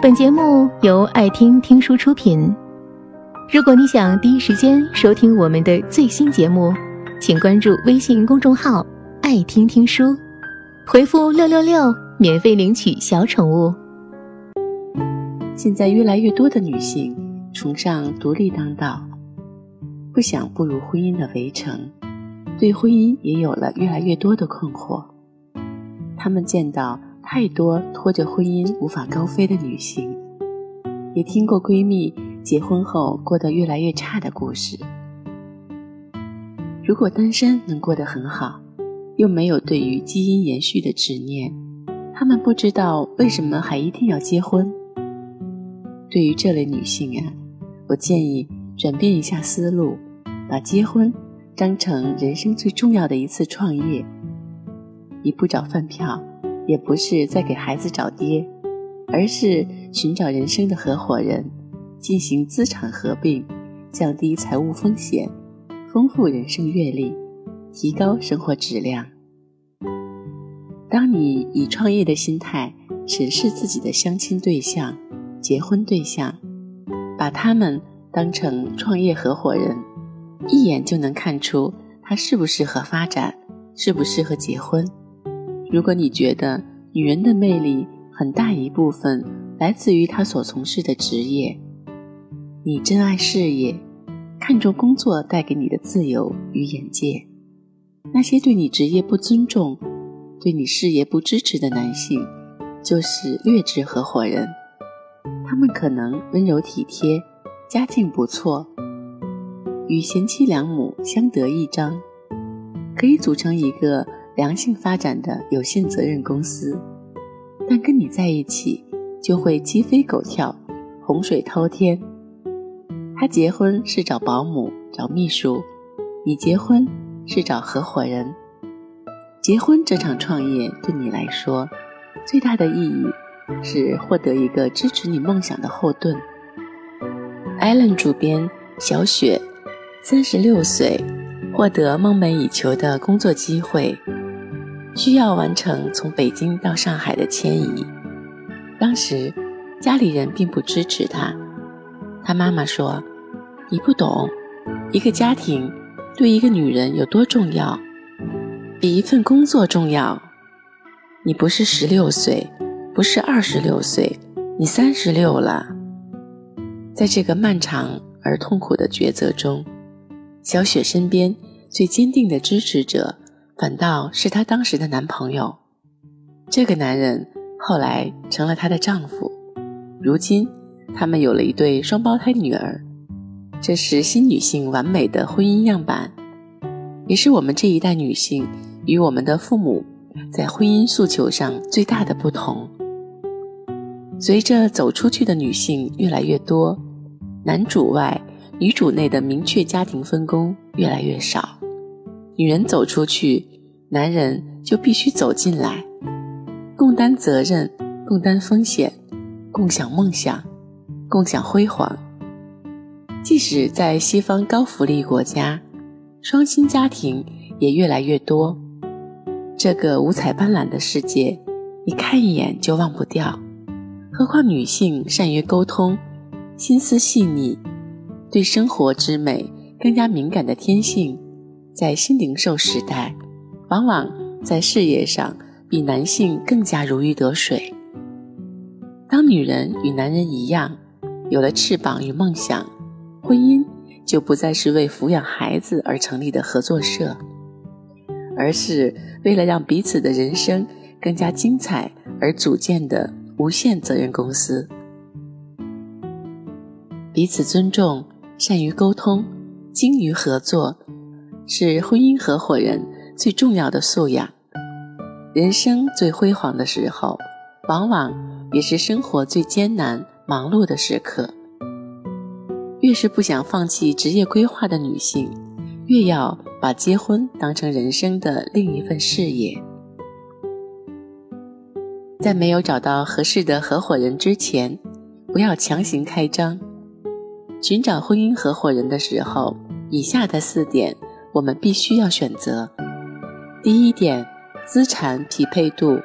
本节目由爱听听书出品。如果你想第一时间收听我们的最新节目，请关注微信公众号“爱听听书”，回复“六六六”免费领取小宠物。现在越来越多的女性崇尚独立当道，不想步入婚姻的围城，对婚姻也有了越来越多的困惑。她们见到。太多拖着婚姻无法高飞的女性，也听过闺蜜结婚后过得越来越差的故事。如果单身能过得很好，又没有对于基因延续的执念，她们不知道为什么还一定要结婚。对于这类女性啊，我建议转变一下思路，把结婚当成人生最重要的一次创业，你不找饭票。也不是在给孩子找爹，而是寻找人生的合伙人，进行资产合并，降低财务风险，丰富人生阅历，提高生活质量。当你以创业的心态审视自己的相亲对象、结婚对象，把他们当成创业合伙人，一眼就能看出他适不适合发展，适不适合结婚。如果你觉得女人的魅力很大一部分来自于她所从事的职业，你珍爱事业，看重工作带给你的自由与眼界，那些对你职业不尊重、对你事业不支持的男性，就是劣质合伙人。他们可能温柔体贴，家境不错，与贤妻良母相得益彰，可以组成一个。良性发展的有限责任公司，但跟你在一起就会鸡飞狗跳、洪水滔天。他结婚是找保姆、找秘书，你结婚是找合伙人。结婚这场创业对你来说，最大的意义是获得一个支持你梦想的后盾。艾伦主编小雪，三十六岁，获得梦寐以求的工作机会。需要完成从北京到上海的迁移，当时家里人并不支持他。他妈妈说：“你不懂，一个家庭对一个女人有多重要，比一份工作重要。你不是十六岁，不是二十六岁，你三十六了。”在这个漫长而痛苦的抉择中，小雪身边最坚定的支持者。反倒是她当时的男朋友，这个男人后来成了她的丈夫。如今，他们有了一对双胞胎女儿，这是新女性完美的婚姻样板，也是我们这一代女性与我们的父母在婚姻诉求上最大的不同。随着走出去的女性越来越多，男主外女主内的明确家庭分工越来越少。女人走出去，男人就必须走进来，共担责任，共担风险，共享梦想，共享辉煌。即使在西方高福利国家，双薪家庭也越来越多。这个五彩斑斓的世界，你看一眼就忘不掉。何况女性善于沟通，心思细腻，对生活之美更加敏感的天性。在新零售时代，往往在事业上比男性更加如鱼得水。当女人与男人一样，有了翅膀与梦想，婚姻就不再是为抚养孩子而成立的合作社，而是为了让彼此的人生更加精彩而组建的无限责任公司。彼此尊重，善于沟通，精于合作。是婚姻合伙人最重要的素养。人生最辉煌的时候，往往也是生活最艰难、忙碌的时刻。越是不想放弃职业规划的女性，越要把结婚当成人生的另一份事业。在没有找到合适的合伙人之前，不要强行开张。寻找婚姻合伙人的时候，以下的四点。我们必须要选择：第一点，资产匹配度，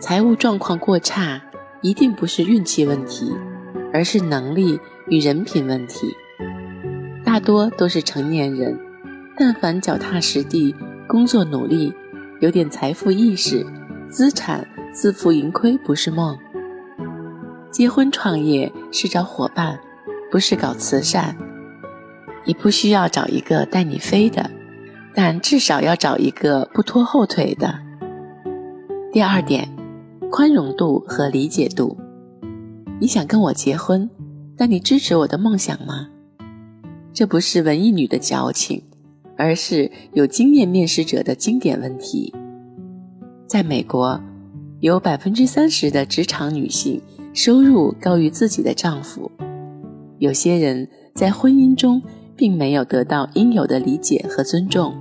财务状况过差，一定不是运气问题，而是能力与人品问题。大多都是成年人，但凡脚踏实地、工作努力，有点财富意识，资产自负盈亏不是梦。结婚创业是找伙伴，不是搞慈善。你不需要找一个带你飞的，但至少要找一个不拖后腿的。第二点。宽容度和理解度。你想跟我结婚，但你支持我的梦想吗？这不是文艺女的矫情，而是有经验面试者的经典问题。在美国，有百分之三十的职场女性收入高于自己的丈夫。有些人在婚姻中并没有得到应有的理解和尊重。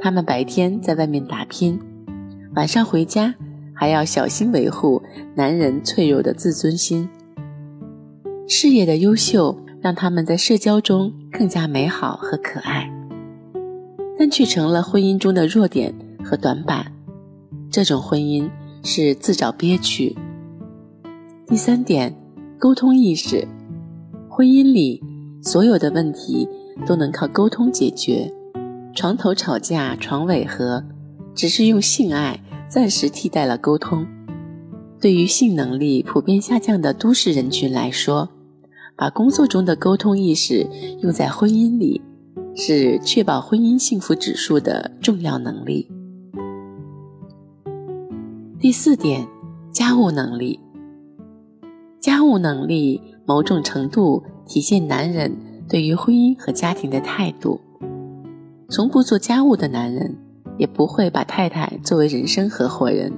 他们白天在外面打拼，晚上回家。还要小心维护男人脆弱的自尊心。事业的优秀让他们在社交中更加美好和可爱，但却成了婚姻中的弱点和短板。这种婚姻是自找憋屈。第三点，沟通意识。婚姻里所有的问题都能靠沟通解决，床头吵架床尾和，只是用性爱。暂时替代了沟通。对于性能力普遍下降的都市人群来说，把工作中的沟通意识用在婚姻里，是确保婚姻幸福指数的重要能力。第四点，家务能力。家务能力某种程度体现男人对于婚姻和家庭的态度。从不做家务的男人。也不会把太太作为人生合伙人，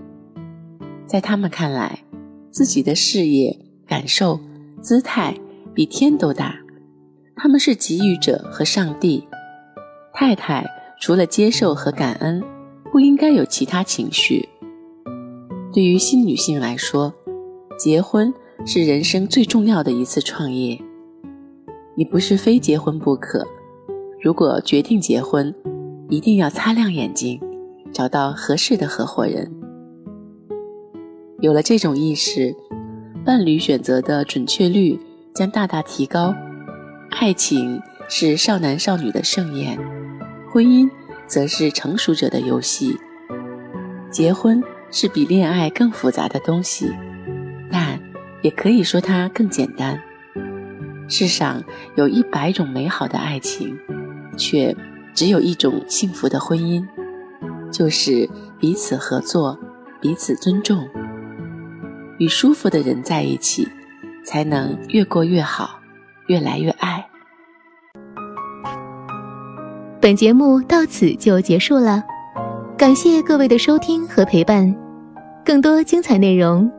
在他们看来，自己的事业、感受、姿态比天都大，他们是给予者和上帝。太太除了接受和感恩，不应该有其他情绪。对于新女性来说，结婚是人生最重要的一次创业。你不是非结婚不可，如果决定结婚。一定要擦亮眼睛，找到合适的合伙人。有了这种意识，伴侣选择的准确率将大大提高。爱情是少男少女的盛宴，婚姻则是成熟者的游戏。结婚是比恋爱更复杂的东西，也可以说它更简单。世上有一百种美好的爱情，却。只有一种幸福的婚姻，就是彼此合作、彼此尊重，与舒服的人在一起，才能越过越好，越来越爱。本节目到此就结束了，感谢各位的收听和陪伴。更多精彩内容，